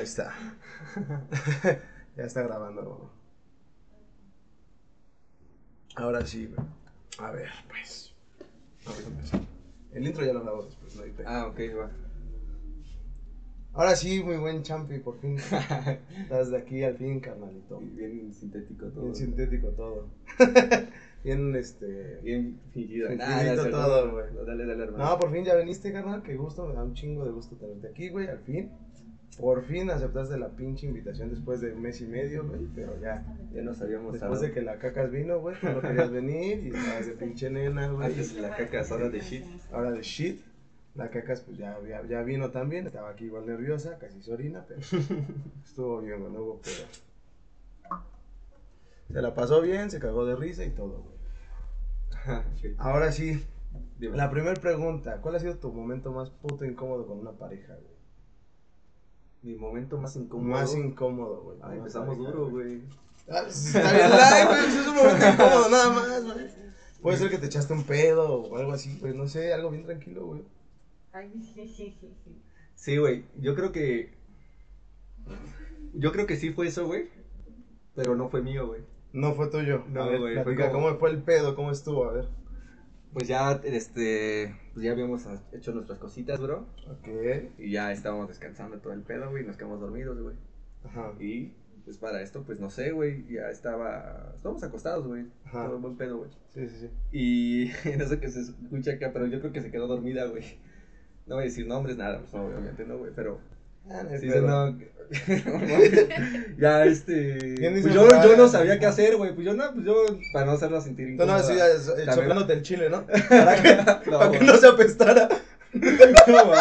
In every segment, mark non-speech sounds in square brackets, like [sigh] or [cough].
Ahí está. [laughs] ya está grabando, hermano. Ahora sí, güey. A ver, pues. Vamos a empezar. El intro ya lo grabamos después, no hay. Ah, ok, va. Ahora sí, muy buen champi, por fin. [laughs] Estás de aquí al fin, carnalito. Bien sintético todo. Bien sintético todo. Bien, [laughs] este. Bien fingido. No, todo, güey. Dale, dale, hermano. No, por fin ya viniste, carnal. Qué gusto, me da un chingo de gusto tenerte aquí, güey. Al fin. Por fin aceptaste la pinche invitación después de un mes y medio, güey. Pero ya. Ya nos habíamos Después de que la cacas vino, güey, no querías venir y estabas de pinche nena, güey. Antes la caca asada de shit. Ahora de shit. La cacas, pues ya, ya, ya vino también. Estaba aquí igual nerviosa, casi se orina, pero [laughs] estuvo bien, güey, no hubo pedo. Se la pasó bien, se cagó de risa y todo, güey. Sí. Ahora sí, Dime. la primera pregunta: ¿Cuál ha sido tu momento más puto incómodo con una pareja, güey? Mi momento más incómodo. Más incómodo, güey. Ah, empezamos duro, güey. Ah, pues, Está bien live, güey. Es un momento incómodo, nada más, güey. Puede ser que te echaste un pedo o algo así, pues no sé, algo bien tranquilo, güey. Ay, sí, sí, sí, sí. Sí, güey. Yo creo que. Yo creo que sí fue eso, güey. Pero no fue mío, güey. No fue tuyo. No, güey, fue como- ¿cómo fue el pedo? ¿Cómo estuvo? A ver. Pues ya, este. Pues ya habíamos hecho nuestras cositas, bro. Ok. Y ya estábamos descansando todo el pedo, güey. Nos quedamos dormidos, güey. Ajá. Y pues para esto, pues no sé, güey. Ya estaba. Estábamos acostados, güey. Ajá. Todo buen pedo, güey. Sí, sí, sí. Y no sé qué se escucha acá, pero yo creo que se quedó dormida, güey. No voy a decir nombres, nada, pues obviamente no, güey. Pero sí pedo. se no. [laughs] ya, este. ¿Quién dice Pues yo, yo no sabía qué hacer, güey. Pues yo no, pues yo, para no hacerla sentir Tú no, eh, También- chocándote el chile, ¿no? [laughs] Para que, No, para que no se apestara. [laughs] No.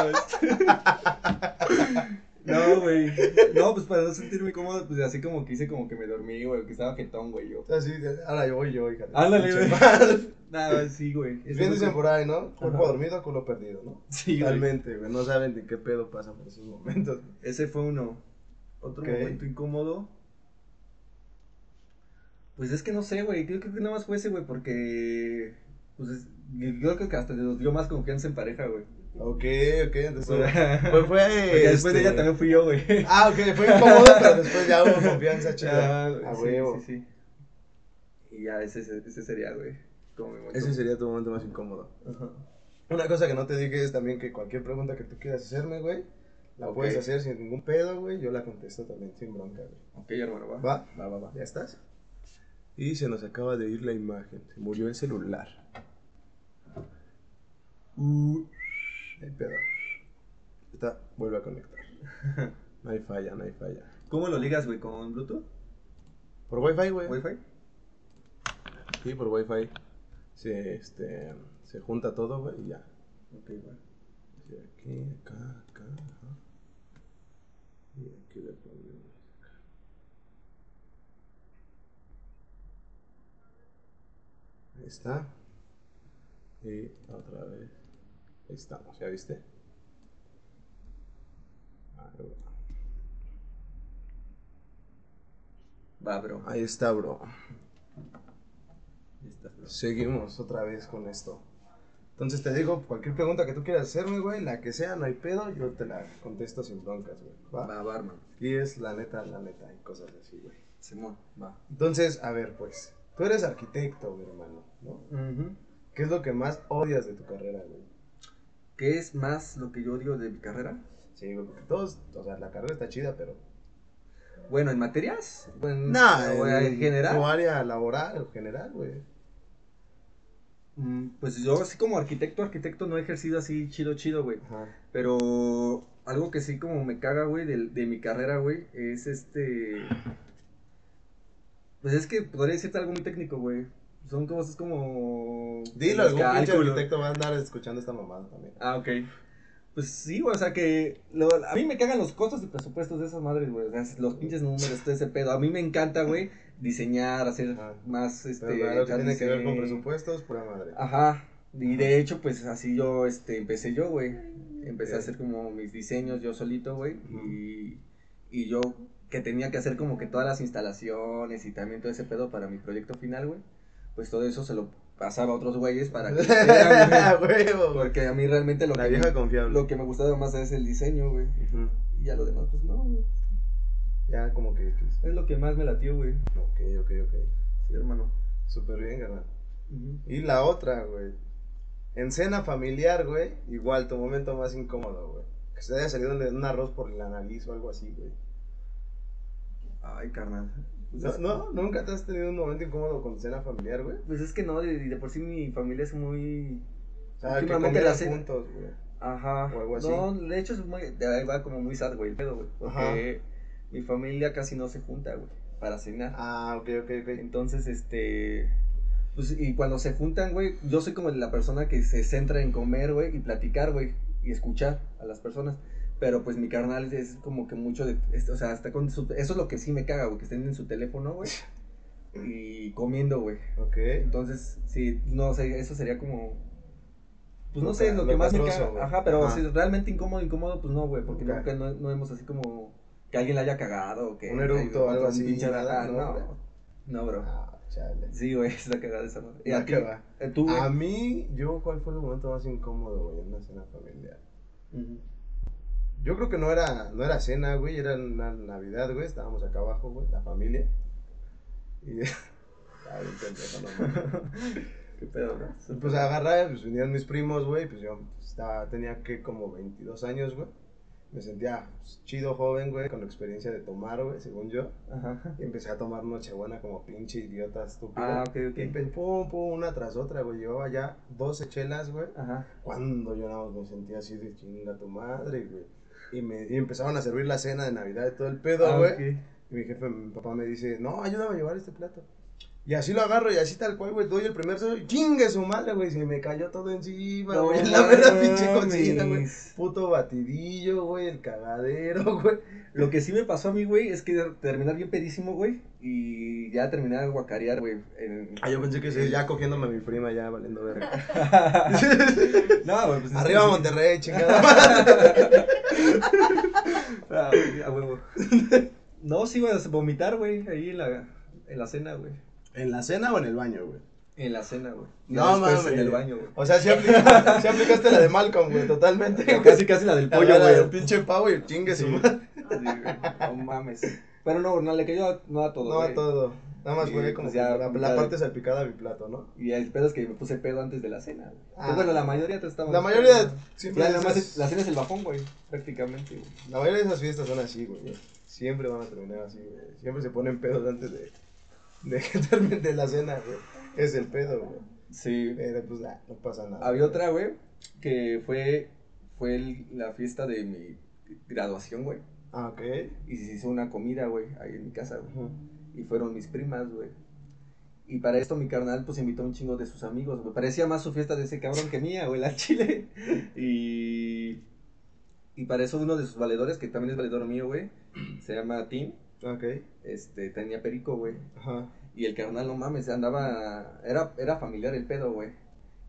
No, güey. No, pues para no sentirme cómodo, pues así como que hice como que me dormí, güey, que estaba jetón, güey, yo. Así, ahora yo voy yo, hija. Ándale, güey. [laughs] Nada, sí, güey. Bien Eso fue dicen por ahí, ¿no? Cuerpo dormido, culo perdido, ¿no? Sí. Totalmente, güey. No saben de qué pedo pasa por esos momentos. Ese fue uno. Otro momento incómodo. Pues es que no sé, güey. Creo que nada más fue ese, güey, porque. Pues es- yo creo que hasta nos dio más confianza en pareja, güey. Ok, ok, entonces. Fue, fue. [laughs] después de este, ella también fui yo, güey. Ah, ok, fue incómodo, pero después ya hubo confianza [laughs] chida. Ah, A sí, huevo. Sí, sí. Y ya, ese, ese sería, güey. Como mi momento. Ese sería tu momento más incómodo. Ajá. Una cosa que no te dije es también que cualquier pregunta que tú quieras hacerme, güey, la puedes hacer sin ningún pedo, güey. Yo la contesto también sin bronca, güey. Ok, hermano, va. ¿Va? Va, va, va. ¿Ya estás? Y se nos acaba de ir la imagen. Se murió el celular. Uh, hay pedo. Está, vuelve a conectar. [laughs] No hay falla, no hay falla. ¿Cómo lo ligas, güey? ¿Con Bluetooth? Por Wi-Fi, güey. ¿Wi-Fi? Sí, por Wi-Fi. Se, este, se junta todo, güey, y ya. Ok. Sí, aquí, acá, acá. ajá. Y aquí le ponemos. Ahí está. Y otra vez. Ahí estamos, ¿ya viste? Ahí va. Bro. Ahí está, bro. Ahí está, bro. Seguimos otra vez con esto. Entonces te digo, cualquier pregunta que tú quieras hacerme, güey, la que sea, no hay pedo, yo te la contesto sin broncas, güey. ¿va? Va, va, hermano. Y es la neta, la neta, y cosas así, güey. Simón, va. Entonces, a ver, pues, tú eres arquitecto, mi hermano, ¿no? ¿Qué es lo que más odias de tu carrera, güey? ¿Qué es más lo que yo odio de mi carrera? Sí, güey, porque todos, o sea, la carrera está chida, pero... Bueno, ¿en materias? Bueno, Nah, o en general. Tu área laboral, en general, güey. Mm, Pues yo así como arquitecto, arquitecto no he ejercido así chido, chido, güey. Pero algo que sí como me caga, güey, de, de mi carrera, güey, es este... Pues es que podría decirte algo muy técnico, güey. Son cosas como... Dilo, algún pinche arquitecto va a andar escuchando esta mamada también. Ah, ok. Pues sí, güey, o sea que lo- a mí me cagan los costos y presupuestos de esas madres, güey. O sea, los pinches números, todo ese pedo. A mí me encanta, güey, diseñar, hacer más, este... Que echar tiene que ver con presupuestos, pura madre. Ajá. Y de hecho, pues así yo, este, empecé yo, güey. Empecé a hacer como mis diseños yo solito, güey. Y, y yo que tenía que hacer como que todas las instalaciones y también todo ese pedo para mi proyecto final, güey. Pues todo eso se lo pasaba a otros güeyes para que [laughs] hicieran, güey. Porque a mí realmente lo La que, vieja me, confiable. lo que me gustaba más es el diseño, güey. Ujú. Y ya lo demás, pues no, güey. Ya como que... que- Es lo que más me latió, güey. Ok, ok, ok. Sí, hermano. Súper bien, carnal. Ujú. Y la otra, güey. En cena familiar, güey, igual tu momento más incómodo, güey. Que se haya salido un, un arroz por la nariz o algo así, güey. Ay, carnal. Pues, No, no, nunca te has tenido un momento incómodo con cena familiar, güey. pues es que no, de, de por sí mi familia es muy. Que Últimamente la cena- juntos, güey. Ajá. O algo así. No, de hecho es muy. De ahí va como muy sad, güey, el pedo, güey. Porque mi familia casi no se junta, güey, para cenar. Ah, ok, ok, ok. Entonces, este. Pues, y cuando se juntan, güey, yo soy como la persona que se centra en comer, güey, y platicar, güey, y escuchar a las personas. Pero pues mi carnal es como que mucho de. es- o sea, está con su. Eso es lo que sí me caga, güey, que estén en su teléfono, güey. Y comiendo, güey. Ok. Entonces, sí, no sé, eso sería como. Pues no sé, lo lo que más me caga. Ajá, pero Ajá. si realmente incómodo, incómodo, pues no, güey, porque Ok. nunca no, no hemos así como. Que alguien la haya cagado o que. Un eructo o algo así, pinche- nada, ¿no, no, güey? no, bro. Ah, chale. Sí, güey, [laughs] está cagada esa madre. ¿Y a ti? Eh, ¿Tú? A mí, yo, ¿cuál fue el momento más incómodo, güey, en una cena familiar? Ujú. Yo creo que no era, no era cena, güey, era una Navidad, güey, estábamos acá abajo, güey, la familia. Y... [laughs] Ay, no. [laughs] ¿Qué pedo? Y, Pues agarré, pues vinieron mis primos, güey, pues yo estaba, tenía que como 22 años, güey. Me sentía pues, chido, joven, güey, con la experiencia de tomar, güey, según yo. Ajá. Y empecé a tomar Nochebuena como pinche idiota estúpido. Ah, ok, ok. Y pum, pum, una tras otra, güey. Llevaba ya 12 chelas, güey. Ajá. Cuando yo nada más me sentía así de chinga tu madre, güey. Y, me, y empezaron a servir la cena de Navidad y todo el pedo, Ah, güey. Y mi jefe, mi papá me dice, no, ayúdame a llevar este plato. Y así lo agarro y así tal cual, güey, doy el primer sello y chingue su madre, güey. Se me cayó todo encima, No güey. la mera pinche cocina, güey. Puto batidillo, güey, el cagadero, [laughs] güey. Lo que sí me pasó a mí, güey, es que terminar bien pedísimo, güey, y ya terminar de guacarear, güey. en- Ah, yo pensé que sí, ya cogiéndome a mi prima, ya valiendo verga. [laughs] no, güey, pues. Arriba sí. Monterrey, chingada [laughs] madre. Ah, güey, a huevo. No, sí, güey, vomitar, güey, ahí en la, en la cena, güey. ¿En la cena o en el baño, güey? En la cena, güey. No, mames. En el baño, güey. O sea, sí aplicaste, [laughs] sí aplicaste la de Malcolm, güey, totalmente. güey. Casi, casi la del pollo, güey. pinche pavo y el chingue su Sí. Sí, güey, No mames. Pero no, no le cayó no a todo, No, güey. a todo. Nada más fue como pues, ya, la, parte salpicada de mi plato, ¿no? Y el pedo es que me puse pedo antes de la cena, güey. Ah. Pues, bueno, la mayoría te estamos. La mayoría siempre es- la cena es el bajón, güey, prácticamente, güey. La mayoría de esas fiestas son así, güey. Siempre van a terminar así, güey. Siempre se ponen pedos antes de, de que [laughs] termine la cena, güey. Es el pedo, güey. Sí. Pero pues nah, no pasa nada. Había otra, güey, que fue, fue el- la fiesta de mi graduación, güey. Ah, ok. Y se hizo una comida, güey, ahí en mi casa, güey. Y fueron mis primas, güey. Y para esto mi carnal, pues, invitó a un chingo de sus amigos, güey. Parecía más su fiesta de ese cabrón que mía, güey, la [laughs] chile. Y... Y para eso uno de sus valedores, que también es valedor mío, güey, se llama Tim, Ok. este, tenía perico, güey. Ajá. Y el carnal, no mames, andaba. Era, era familiar el pedo, güey.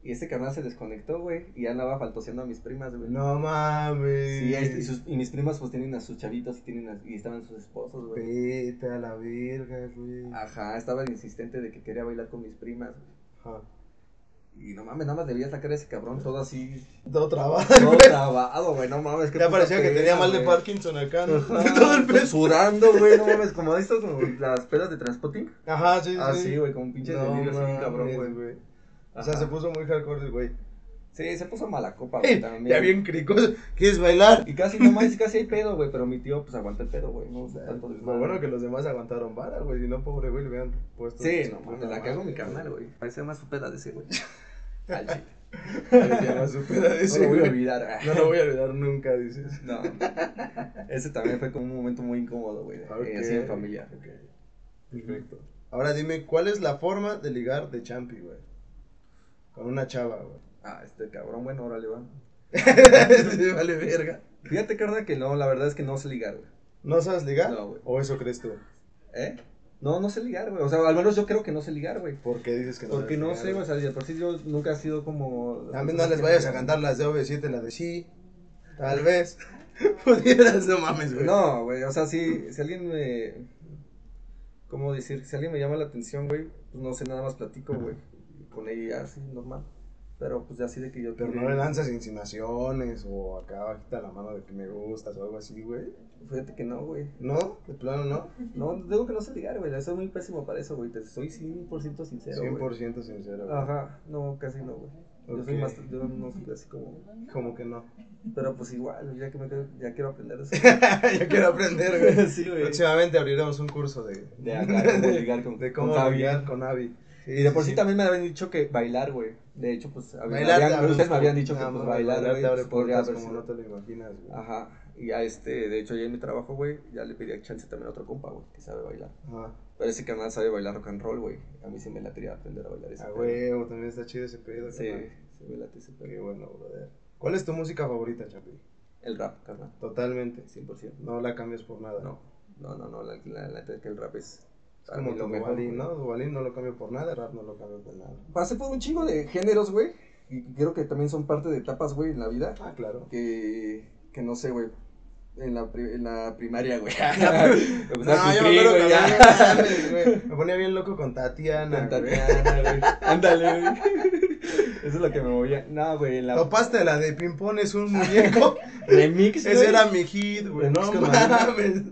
Y este carnal se desconectó, güey. Y andaba faltoseando a mis primas, güey. No mames. Sí, este, y, sus- y mis primas, pues tienen a sus chavitos y, tienen a- y estaban sus esposos, güey. Vete a la verga, güey. Ajá, estaba insistente de que quería bailar con mis primas, güey. Ajá. Y no mames, nada más debía sacar a ese cabrón todo así. Todo trabajo. Todo trabado, güey. No mames, Ya parecía que tenía mal de. Parkinson acá, ¿no? [laughs] Todo el peso. Sudando, güey, no mames, como estas, como las pedas de transporting. Ajá, sí, sí. Ah, sí, güey, como un pinche No delirio así, cabrón, güey. güey. O sea, se puso muy hardcore güey. Sí, se puso mala copa, güey, también. Ya bien cricoso. ¿Quieres bailar? Y casi, no más, casi hay pedo, güey, pero mi tío, pues, aguanta el pedo, güey, no tanto Lo bueno que los demás aguantaron vara, güey. Si no, pobre güey, le hubieran puesto. Sí, no mames, la cago mi carnal, güey. Parece más su peda de ese, güey. [laughs] Al chile. Se llama su peda de No ese, lo voy a güey. olvidar. No lo voy a olvidar nunca, dices. No, ese también fue como un momento muy incómodo, güey, eh, así en familia. Perfecto. Ahora dime, ¿cuál es la forma de ligar de Champi, güey? Con una chava, güey. Ah, este cabrón, bueno, órale, va. [laughs] Sí, vale verga. Fíjate, carnal, que no, la verdad es que no sé ligar, güey. ¿No sabes ligar? No, güey. ¿O eso crees tú? ¿Eh? No, no sé ligar, güey. O sea, al menos yo creo que no sé ligar, güey. ¿Por qué dices que no Porque no ligar, sé, güey? o sea, de por sí yo nunca he sido como... A mí no les vayas a cantar las de OV7, la de sí. Tal [laughs] vez. [laughs] Pudieras, no mames, güey. No, güey, o sea, si, si alguien me... ¿Cómo decir? Si alguien me llama la atención, güey, pues no sé, nada más platico, güey. Con ella así, normal. Pero pues así de que yo... Pero no le lanzas insinuaciones o acá bajita la mano de que me gustas o algo así, güey. Fíjate que no, güey. ¿No? ¿De plano no? No, digo que no sé ligar, güey. Soy muy pésimo para eso, güey. Te soy 100% sincero. güey. 100% sincero. güey. Ajá, no, casi no, güey. Yo soy más, yo no soy así como. Como que no. Pero pues igual, ya que me quedo, ya quiero aprender eso. [laughs] ya quiero aprender, güey. [laughs] sí, güey. Próximamente abriremos un curso de, De acá, cómo ligar con, [laughs] de con cómo Javi. ligar con Avi. Y de por sí también me habían dicho que bailar, güey. De hecho, pues, Bailar habían- ustedes me habían dicho que pues bailar, güey, te abre pues, podría puertas haber como sido. no te lo imaginas, güey. Ajá. Y a este, de hecho, ya en mi trabajo, güey, ya le pedí chance también a otro compa, güey, que sabe bailar. Ajá. Pero ese canal sabe bailar rock and roll, güey. A mí sí me latería aprender a bailar ese A pedo. huevo, también está chido ese pedo. Sí, me late ese Qué pedo. bueno, brother. ¿Cuál es tu música favorita, Chapi? El rap, carnal. Totalmente. 100%. No la cambias por nada. No, no, no, no, la, la, la neta es que el rap es... Es como tu mejor, Duvalín, güey. ¿no? Duvalín no lo cambio por nada, rap no lo cambio por nada. Pasé por un chingo de géneros, güey. Y creo que también son parte de etapas, güey, en la vida. Ah, claro. Que, que no sé, güey. En la, pri- en la primaria, güey. [laughs] [laughs] No, gustaba yo me acuerdo güey, no. [laughs] Me ponía bien loco con Tatiana. Con. Tatiana, güey. Ándale, güey. Eso es lo que me movía. No, güey, la Topaste la de Pimpón es un muñeco. remix, güey. Ese era mi hit, güey. No mames.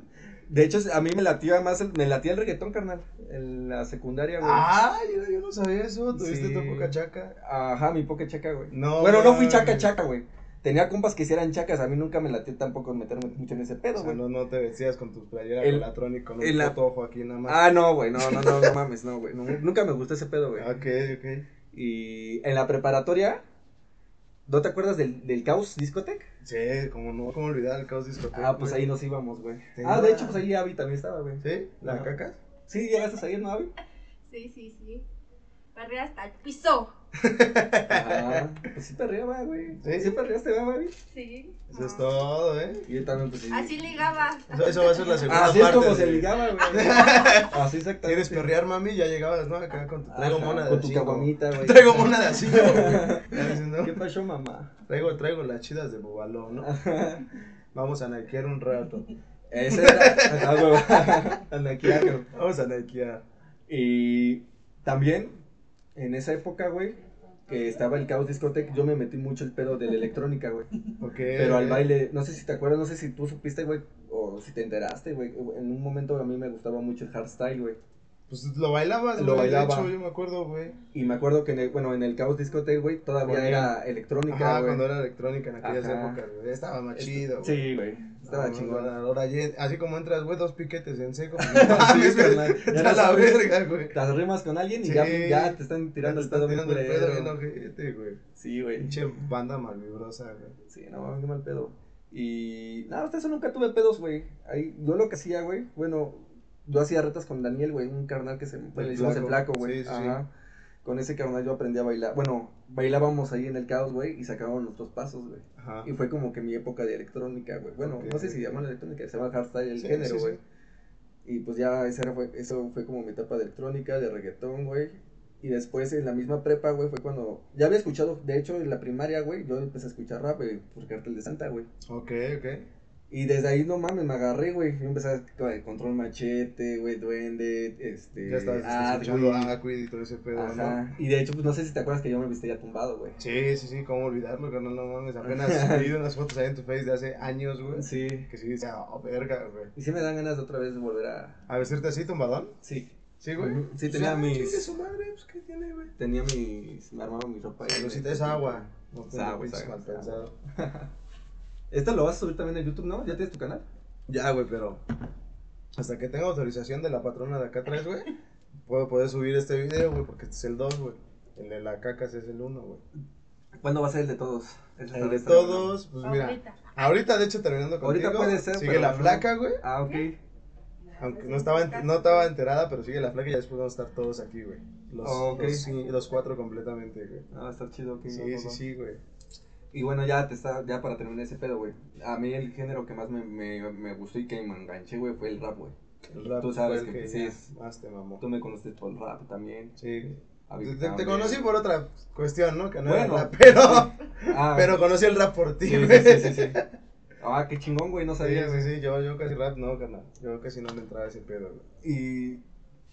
De hecho, a mí me latía más, el, me latía el reggaetón, carnal. En la secundaria, güey. Ah, yo, yo no sabía eso. ¿Tuviste Sí. tu poca chaca? Ajá, mi poca chaca, güey. No. bueno, no fui chaca, chaca, güey. Tenía compas que hicieran chacas. A mí nunca me latió tampoco meterme mucho en ese O pedo, sea, güey. no, no te vestías con tus playeras El- con Tronic con un ojo aquí nada más. Ah, no, güey. No, no, no, no mames, no, güey. No, nunca me gustó ese pedo, güey. Ok, ok. Y en la preparatoria, ¿no te acuerdas del, del Caos Discotec? Sí, como no, cómo olvidar el caos discoteca. Ah, pues güey. ahí nos íbamos, güey. Ah, de hecho, pues ahí Abby también estaba, güey. ¿Sí? ¿La Ajá. cacas? Sí, llegaste ahí, ¿no, Abby? Sí, sí, sí. Perrea hasta el piso. Ajá. [laughs] Pues sí perreaba, güey. ¿Sí? ¿Sí perreaste, ¿verdad, Abby? Sí. Eso es Ah. todo, ¿eh? Y yo también, pues sí. Así ligaba. Eso, eso va a ser la segunda Así es parte. como se ligaba, güey. [laughs] Así exactamente. ¿Quieres perrear, mami? Ya llegabas, ¿no? Acá con tu... Traigo Ajá, mona de Con tu caguamita, güey. Traigo mona de a cinco, güey. [laughs] Ya diciendo, ¿Qué pasó, mamá? Traigo, traigo las chidas de Bubaló, ¿no? Vamos a naquear un rato. Ese era. Ah, güey. Anaquiaco. Vamos a naquear. Y también, en esa época, güey, que estaba el Caos Discotec, yo me metí mucho el pedo de la electrónica, güey. [laughs] Ok. Pero al baile, no sé si te acuerdas, no sé si tú supiste, güey, o si te enteraste, güey. En un momento a mí me gustaba mucho el hardstyle, güey. Pues lo bailabas, Lo güey, bailaba. De hecho, yo me acuerdo, güey. Y me acuerdo que, en el, bueno, en el Caos Discotec, güey, todavía era electrónica, Ajá, güey. cuando era electrónica en aquellas Ajá. épocas, güey. Estaba más Este- chido, güey. Sí, güey. Estaba No, chingón. Ahora, ya- así como entras, güey, dos piquetes en seco. [laughs] pues, mames, carnal. Ya Está no la verga, güey. Te arrimas con alguien y Sí. ya, ya te están tirando el Están pedo bien tirando el pedo bien ojete, güey. Sí, güey. Pinche banda malvibrosa, güey. Sí, no mames, qué mal pedo. Y nada, hasta eso nunca tuve pedos, güey. Ahí, yo lo que hacía, güey, bueno, yo hacía retas con Daniel, güey, un carnal que se le hicimos el flaco, güey. Sí, sí, sí. Ajá. Con ese carnal yo aprendí a bailar. Bueno, bailábamos ahí en el caos, güey, y sacábamos nuestros pasos, güey. Ajá. Y fue como que mi época de electrónica, güey. Bueno, Ok. no sé si llaman electrónica, se llama hardstyle el Sí, género, sí, sí. güey. Y pues ya ese era- fue, eso fue como mi etapa de electrónica, de reggaetón, güey. Y después en la misma prepa, güey, fue cuando... Ya había escuchado, de hecho, en la primaria, güey, yo empecé a escuchar rap, güey, por Cartel de Santa, güey. Ok, ok. Y desde ahí, no mames, me agarré, güey. Yo empecé a el control machete, güey, duende, este... Ya estabas escuchando. Aquid y todo ese pedo, ¿no? Ajá. Y de hecho, pues no sé si te acuerdas que yo me viste ya tumbado, güey. Sí, sí, sí, cómo olvidarlo, carnal, no mames. [laughs] Apenas vi unas fotos ahí en tu face de hace años, güey. Sí. Que sí, decía, oh, verga, güey. Y sí me dan ganas de otra vez de volver a... ¿A vestirte así, tumbadón? Sí. Sí, güey. Sí, tenía mis- chingue su madre, pues, ¿qué tiene, güey? Tenía mis... Me armaba mi ropa. Salucita es agua. No Es agua, es agua, [laughs] mal es agua. pensado. Esto lo vas a subir también en YouTube, ¿no? ¿Ya tienes tu canal? Ya, güey, pero hasta que tenga autorización de la patrona de acá atrás, güey, [laughs] puedo poder subir este video, güey, porque este es el 2, güey. El de la cacas es el 1, güey. ¿Cuándo va a ser el de todos? El está- de está todos, pues mira. Ahorita. Ahorita, de hecho, terminando contigo, Ahorita puede ser, sigue pero la no. flaca, güey. Ah, ok. Aunque no estaba, no estaba enterada, pero sigue la flaca y ya después vamos a estar todos aquí, güey. Los, Ok. los, sí, los cuatro completamente, güey. Ah, va a estar chido, ok. Sí, sí, sí, güey. Y bueno, ya te está, ya para terminar ese pedo, güey. A mí el género que más me, me, me gustó y que me enganché, güey, fue el rap, güey. El rap Tú sabes que, que sí ya es- más te mamó. Tú me conociste por el rap también. Sí. Te, conocí por otra cuestión, ¿no? Que no Bueno. era rap, pero, [laughs] Ah, pero conocí el rap por ti, sí, güey. sí, sí, sí, sí. Ah, qué chingón, güey, no Sí, sabía. sí, sí, yo, yo casi rap no, carnal. Yo casi no me entraba ese pedo, güey. Y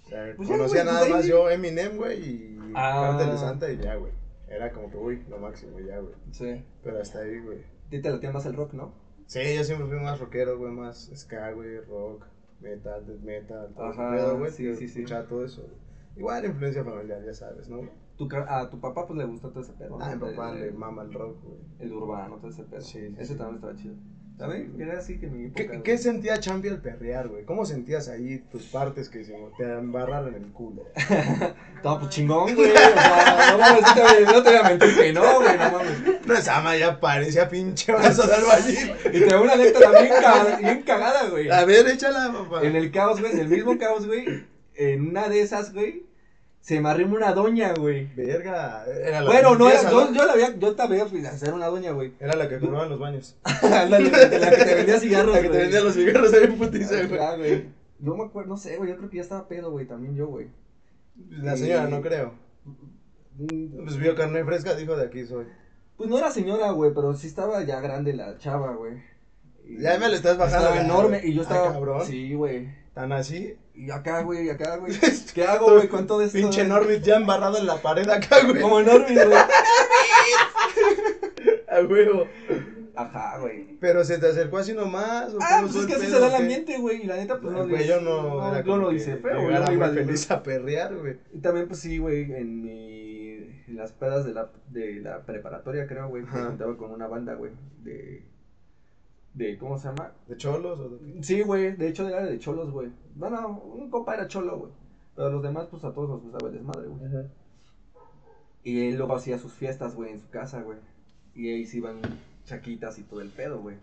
O sea, Pues ya, conocía güey, nada pues más yo Eminem, güey, y Ah. Cartel de Santa y ya, güey. Era como que, uy, lo máximo, ya, güey. sí. Pero hasta ahí, güey. Ti te latía más el rock, ¿no? Sí, yo siempre fui más rockero, güey, más ska, güey, rock, metal, death metal, todo ese Ajá, pedo, güey. sí, sí, sí. Escuchaba todo eso. güey. Igual influencia familiar, ya sabes, ¿no? Tu, car- a tu papá pues le gustó todo ese pedo. Ah, mi papá El- le mama el rock, güey. El urbano, todo ese pedo. Sí, sí, ese sí. también estaba chido. ¿Sabes? Era así que mi época. ¿Qué, güey. ¿Qué sentía Champi al perrear, güey? ¿Cómo sentías ahí tus partes que se te embarraron el culo? [laughs] Estaba pues chingón, güey. O sea, [laughs] no mames, no te, no te voy a mentir que no, güey, no mames. No, esa ma ya parecía pinche vaso de albañil. Y te una anécdota bien, bien cagada, güey. A ver, échala, papá. En el caos, güey, en el mismo caos, güey. En una de esas, güey, se me arrima una doña, güey. Verga. Era la Bueno, no, era, yo, yo la veía, yo te veía pues, hacer una doña, güey. Era la que cobraba en los baños. Ándale, [laughs] la que la que te vendía cigarros, La que te vendía los cigarros ahí en putiza, güey. Ah, güey. Yo me acuerdo, no sé, güey, yo creo que ya estaba pedo, güey, también yo, güey. La señora, no creo. Pues vio carne fresca, dijo de aquí soy. Pues no era señora, güey, pero sí estaba ya grande la chava, güey. Y Ya me lo estás bajando. Estaba ya, enorme güey. y yo Ah, estaba. cabrón. Sí, güey. Tan así. Y acá, güey, acá, güey. [laughs] ¿Qué hago, güey, con todo esto? Pinche güey? Normit ya embarrado en la pared acá, güey. Como Normit, güey. [laughs] A huevo. Ajá, güey. Pero se te acercó así nomás. ¿o Ah, pues es que así se da el ambiente, güey. Y la neta, pues no. El güey, yo no, no que hice feo, güey. Yo iba feliz a perrear, güey. Y también, pues sí, güey, en mi. En las pedas de la, de la preparatoria, creo, güey, me Ajá. juntaba con una banda, güey. De. De, ¿cómo se llama? ¿De cholos o de Sí, güey, de hecho era de cholos, güey. Bueno, un compa era cholo, güey. Pero los demás, pues a todos nos gustaba el desmadre, güey. Y él luego hacía sus fiestas, güey, en su casa, güey. Y ahí se iban chaquitas y todo el pedo, güey.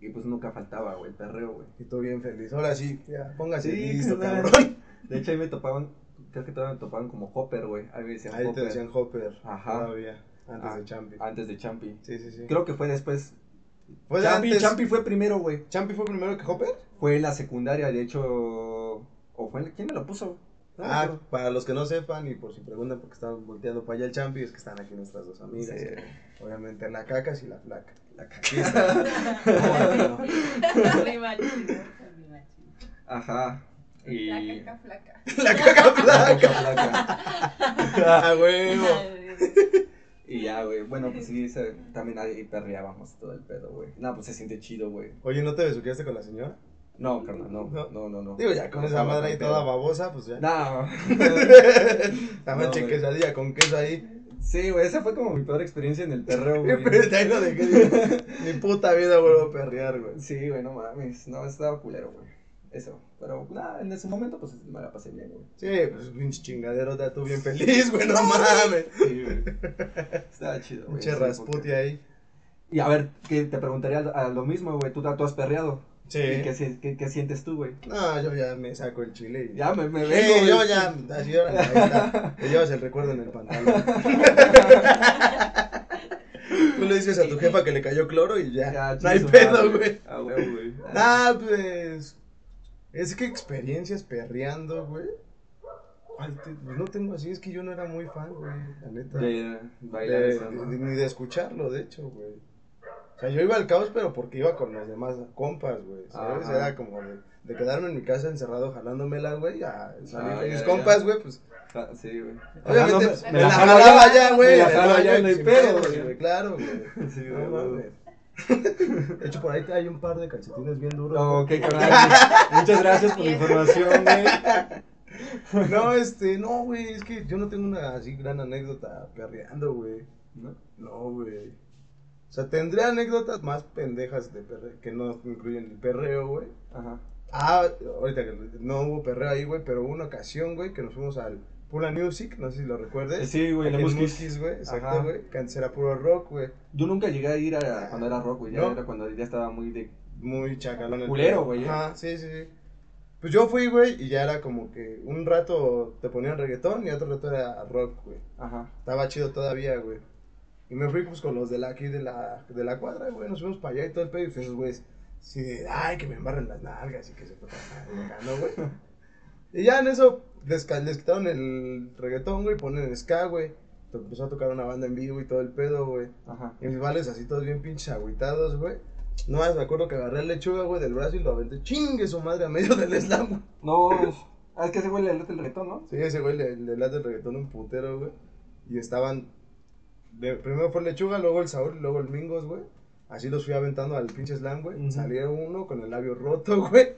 Y pues nunca faltaba, güey, el perreo, güey. Y tú bien feliz. Ahora sí, ya, póngase Sí, listo, cabrón. De hecho, ahí me topaban, creo que todavía me topaban como Hopper, güey. Ahí me decían Ahí te Hopper. decían Hopper. Ajá. Todavía. Antes Ah, de Champi. Antes de Champi. Sí, sí, sí. Creo que fue después. Pues Champi, antes. Champi fue primero, güey. ¿Champi fue primero que Hopper? Fue en la secundaria, de hecho. ¿O fue en- ¿Quién me lo puso? No ah, para los que no sepan y por si preguntan porque estaban volteando para allá el Champi, es que están aquí nuestras dos amigas. Sí. Obviamente la cacas y la flaca. La [laughs] machismo. Ajá. Y. La caca flaca. La caca flaca. Flaca. [laughs] Ah, huevo. Y ya, güey. Bueno, pues sí, [laughs] también ahí perreábamos todo el pedo, güey. No, pues se siente chido, güey. Oye, ¿no te besuqueaste con la señora? No, carnal, no. No. No, no, no. Digo, ya con No esa madre ahí toda babosa, pues ya. No. [laughs] La No, mancha güey. quesadilla con queso ahí. Sí, güey, esa fue como mi peor experiencia en el perreo, [laughs] güey. Pero lo dejé. Mi puta vida vuelvo a perrear, güey. Sí, güey, no mames. No, estaba culero, güey. Eso. Pero nada, en ese momento, pues me la pasé bien, güey. Sí, pues pinche chingadero, ya tú bien feliz, güey, no mames. Sí, güey. Estaba chido, güey. Pinche Rasputi ahí. Y a ver, que te preguntaría a lo mismo, güey. Tú, tú has perreado. Sí. ¿Y qué, si- qué- qué sientes tú, güey? No, yo ya me saco el chile. y- Ya me, me Sí, vengo, güey. yo ya, así ahora, ahí [laughs] está. Te llevas el recuerdo en el pantalón. [laughs] Tú le dices a tu jefa que le cayó cloro y ya. Ya, no hay pedo, güey. Ah, güey. Ah, pues. Es que experiencias perreando, güey. Pues no tengo así, es que yo no era muy fan, güey, la neta. De bailar De- eso, ¿no? de- ni de escucharlo, de hecho, güey. O sea, yo iba al caos, pero porque iba con los demás compas, güey. ¿Sabes? Ajá. Era como de, de quedarme en mi casa encerrado jalándomela, güey, a salir Ah, con mis compas, güey, pues. Ah, Sí, güey. Obviamente, Jalando- me, la jalaba ya, güey. Me la jalaba ya, no hay pedo, güey. Claro, güey. [laughs] Sí, No güey. De hecho, por ahí hay un par de calcetines bien duros. No, güey. ok, carnal. Muchas gracias por la [laughs] información, güey. No, este, no, güey, es que yo no tengo una así gran anécdota perreando, güey. ¿No? No, güey. O sea, tendré anécdotas más pendejas de perreo, que no incluyen el perreo, güey. Ajá. Ah, ahorita que no hubo perreo ahí, güey, pero hubo una ocasión, güey, que nos fuimos al Pula Music, no sé si lo recuerdes. Sí, güey, la Muskis. Güey, exacto, güey, antes era puro rock, güey. Yo nunca llegué a ir a cuando era rock, güey. Ya ¿No? era cuando ya estaba muy de. Muy chacalón el Culero, güey. Ajá, sí, sí, sí. Pues yo fui, güey, y ya era como que un rato te ponían reggaetón y otro rato era rock, güey. Ajá. Estaba chido todavía, güey. Y me fui pues con los de la aquí de la, de la cuadra, güey. Nos fuimos para allá y todo el pedo. Y pues, esos güeyes, sí, ay, que me embarren las nalgas y que se tocan acá, [laughs] ¿no, güey? Y ya en eso les, les quitaron el reggaetón, güey, ponen el ska, güey. Empezó a tocar una banda en vivo y todo el pedo, güey. Ajá. Y mis vales así todos bien pinches agüitados, güey. No más me acuerdo que agarré el lechuga, güey, del brazo y lo aventé. Chingue su madre a medio del slam, güey. No, ah, es que ese güey le late el reggaetón, ¿no? Sí, ese güey le, le late el reggaetón un putero, güey. Y estaban. de- primero fue el lechuga, luego el Saúl y luego el Mingos, güey. Así los fui aventando al pinche slam, güey. Salía uno con el labio roto, [laughs] güey.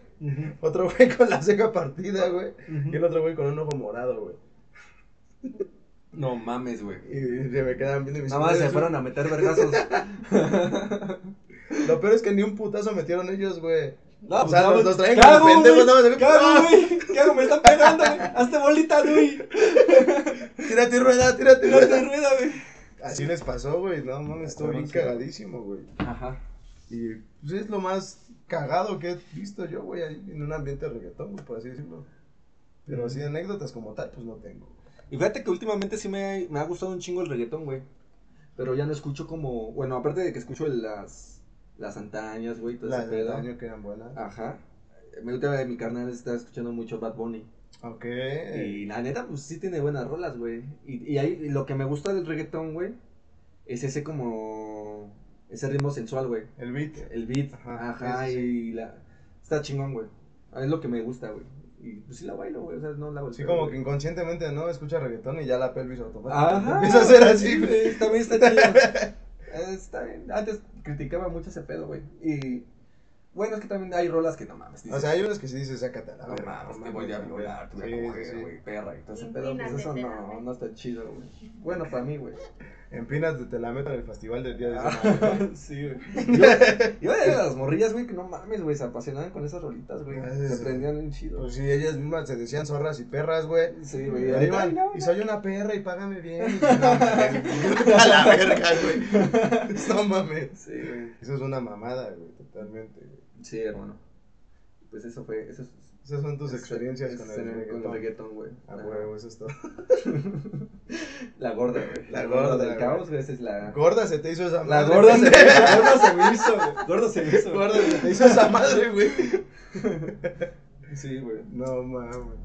Otro güey con la ceja partida, güey. Y el otro güey con un ojo morado, güey. No mames, güey. Y se me quedan viendo mis Nada más se fueron a meter vergazos. [laughs] Lo peor es que ni un putazo metieron ellos, güey. No, O sea, no, los- los traen ¿qué como hago, pendejos, ¿Qué hago, ¡ah! güey? ¿Qué hago? Me están pegando, güey. Hazte bolita, güey. [laughs] Tírate rueda, tírate Tírate rueda. rueda, güey. Así les pasó, güey. No mames, estuvo bien cagadísimo, güey. Ajá. Y pues es lo más cagado que he visto yo, güey, en un ambiente de reggaetón, güey, por así decirlo. Pero así anécdotas como tal, pues no tengo. Y fíjate que últimamente sí me, me ha gustado un chingo el reggaetón, güey. Pero ya no escucho como. Bueno, aparte de que escucho las. Las antañas, güey, todo Las ese de pedo. año que eran buenas. Ajá. Me gusta de mi carnal está escuchando mucho Bad Bunny. Ok. Y la neta, pues sí tiene buenas rolas, güey. Y, y ahí y lo que me gusta del reggaetón, güey, es ese como. Ese ritmo sensual, güey. El beat. El beat. Ajá, Ajá, sí, sí, y la. Está chingón, güey. Es lo que me gusta, güey. Y pues sí la bailo, güey. O sea, no la hago el Sí, como que inconscientemente, ¿no? Escucha reggaetón y ya la pelvis automáticamente Ajá. empieza a hacer así, güey. También está chido. [laughs] Está bien. Antes criticaba mucho ese pedo, güey. Y. Bueno, es que también hay rolas que no mames. O sea, hay unos que sí dices, sácate a la no mames, no te voy a violar, te voy a coger, güey, perra y todo ese pedo. Pues eso no, no está chido, güey. Bueno, para mí, güey. Empinas de te la meto en el festival del día de Ah, [laughs] sí, güey. Yo, yo [laughs] veía a las morrillas, güey, que no mames, güey, se apasionaban con esas rolitas, güey. Ah, Se sí. prendían bien chido. Pues sí, ellas mismas se decían zorras y perras, güey. Sí, Y, güey. ahí van, y soy una perra y págame bien. [laughs] Y no mames, a la verga, güey. No mames. Sí, güey. Eso es una mamada, güey, totalmente. güey. Sí, hermano. Pues eso fue, eso es. Esas son tus experiencias con el reggaetón. Con el reggaetón, güey. A huevo, eso es todo. [laughs] La gorda, güey. La gorda, del caos, güey, esa es la. Gorda se te hizo esa La madre. gorda se, [laughs] me, pendeja. gorda se me hizo, güey. Gorda se me hizo. Gorda se te hizo esa madre, güey. [laughs] Sí, güey. No mames.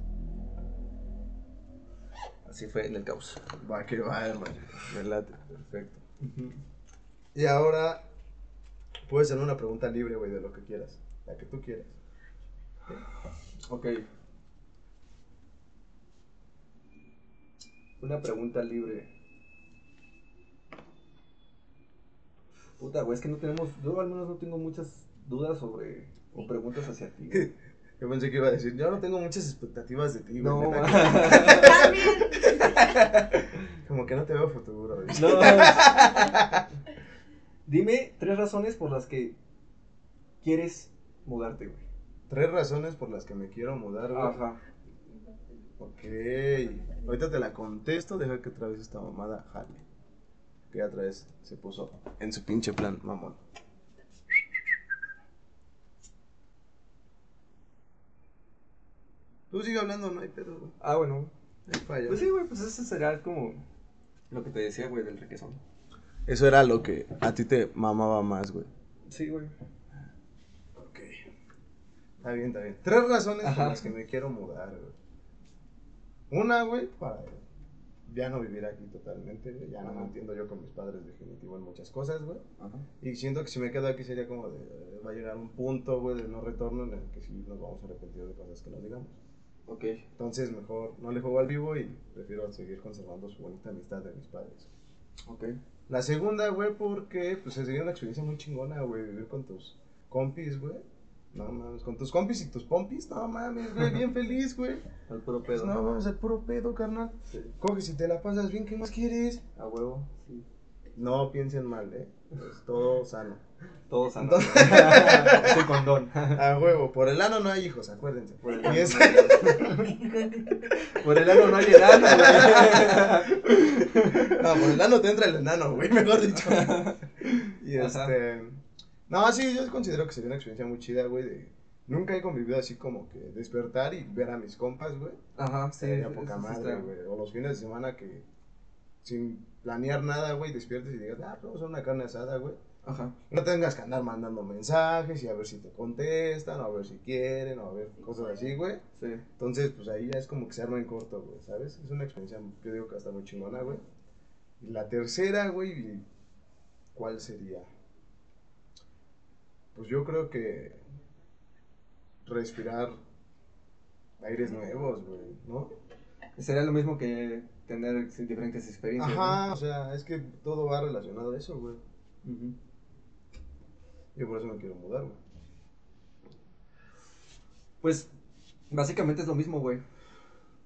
Así fue en el caos. Va que va, hermano. Me late. Perfecto. Y ahora puedes hacer una pregunta libre, güey, de lo que quieras. La que tú quieras. Ok. Una pregunta libre. Puta, güey, es que no tenemos. Yo al menos no tengo muchas dudas sobre. o preguntas hacia ti. güey. [laughs] Yo pensé que iba a decir, yo no tengo muchas expectativas de ti, güey. No, neta, ma-. [laughs] Como que no te veo futuro, güey. no. [laughs] Dime tres razones por las que quieres mudarte, güey. Tres razones por las que me quiero mudar, güey. Ajá. Ok. Ahorita te la contesto, deja que otra vez esta mamada jale. Que otra vez se puso en su pinche plan, mamón. Tú sigue hablando, no hay pedo, güey. Ah, bueno. No hay falla. Pues sí, güey, pues eso será como lo que te decía, güey, del requesón. Eso era lo que a ti te mamaba más, güey. Sí, güey. Está bien, está bien. Tres razones Ajá. por las que me quiero mudar, güey. Una, güey, para ya no vivir aquí totalmente, güey. Ya no me entiendo yo con mis padres definitivo en muchas cosas, güey. Ajá. Y siento que si me quedo aquí sería como de, eh, va a llegar un punto, güey, de no retorno en el que sí nos vamos a arrepentir de cosas que nos digamos. Ok. Entonces, mejor no le juego al vivo y prefiero seguir conservando su bonita amistad de mis padres. Ok. La segunda, güey, porque pues sería una experiencia muy chingona, güey, vivir con tus compis, güey. No mames, con tus compis y tus pompis, no mames, güey, bien [laughs] feliz, güey. Al puro Pues pedo. no mames, el puro pedo, carnal. Sí. Coge si te la pasas bien, ¿qué más quieres? A huevo. Sí. No piensen mal, eh. Es todo sano. Todos andan. Entonces- [laughs] condón. A huevo, por el ano no hay hijos, acuérdense. Por el Y ano es- no hay- [laughs] Por el ano no hay enano, güey. No, por el ano te entra el enano, güey, mejor dicho. Y Ajá. este. No, sí, yo considero que sería una experiencia muy chida, güey. De... Nunca he convivido así como que despertar y ver a mis compas, güey. Ajá, sí. Sería poca madre, güey. O los fines de semana que sin planear nada, güey, despiertes y digas, ah, vamos a una carne asada, güey. Ajá. No tengas que andar mandando mensajes y a ver si te contestan, o a ver si quieren, o a ver cosas así, güey. Sí. Entonces, pues ahí ya es como que se arma en corto, güey, ¿sabes? Es una experiencia, yo digo que hasta muy chingona, güey. Y la tercera, güey, ¿cuál sería? Pues yo creo que respirar aires nuevos, güey, ¿no? Sería lo mismo que tener diferentes experiencias. Ajá, o sea, es que todo va relacionado a eso, güey. Ujú. Yo por eso me quiero mudar, güey. Pues, básicamente es lo mismo, güey.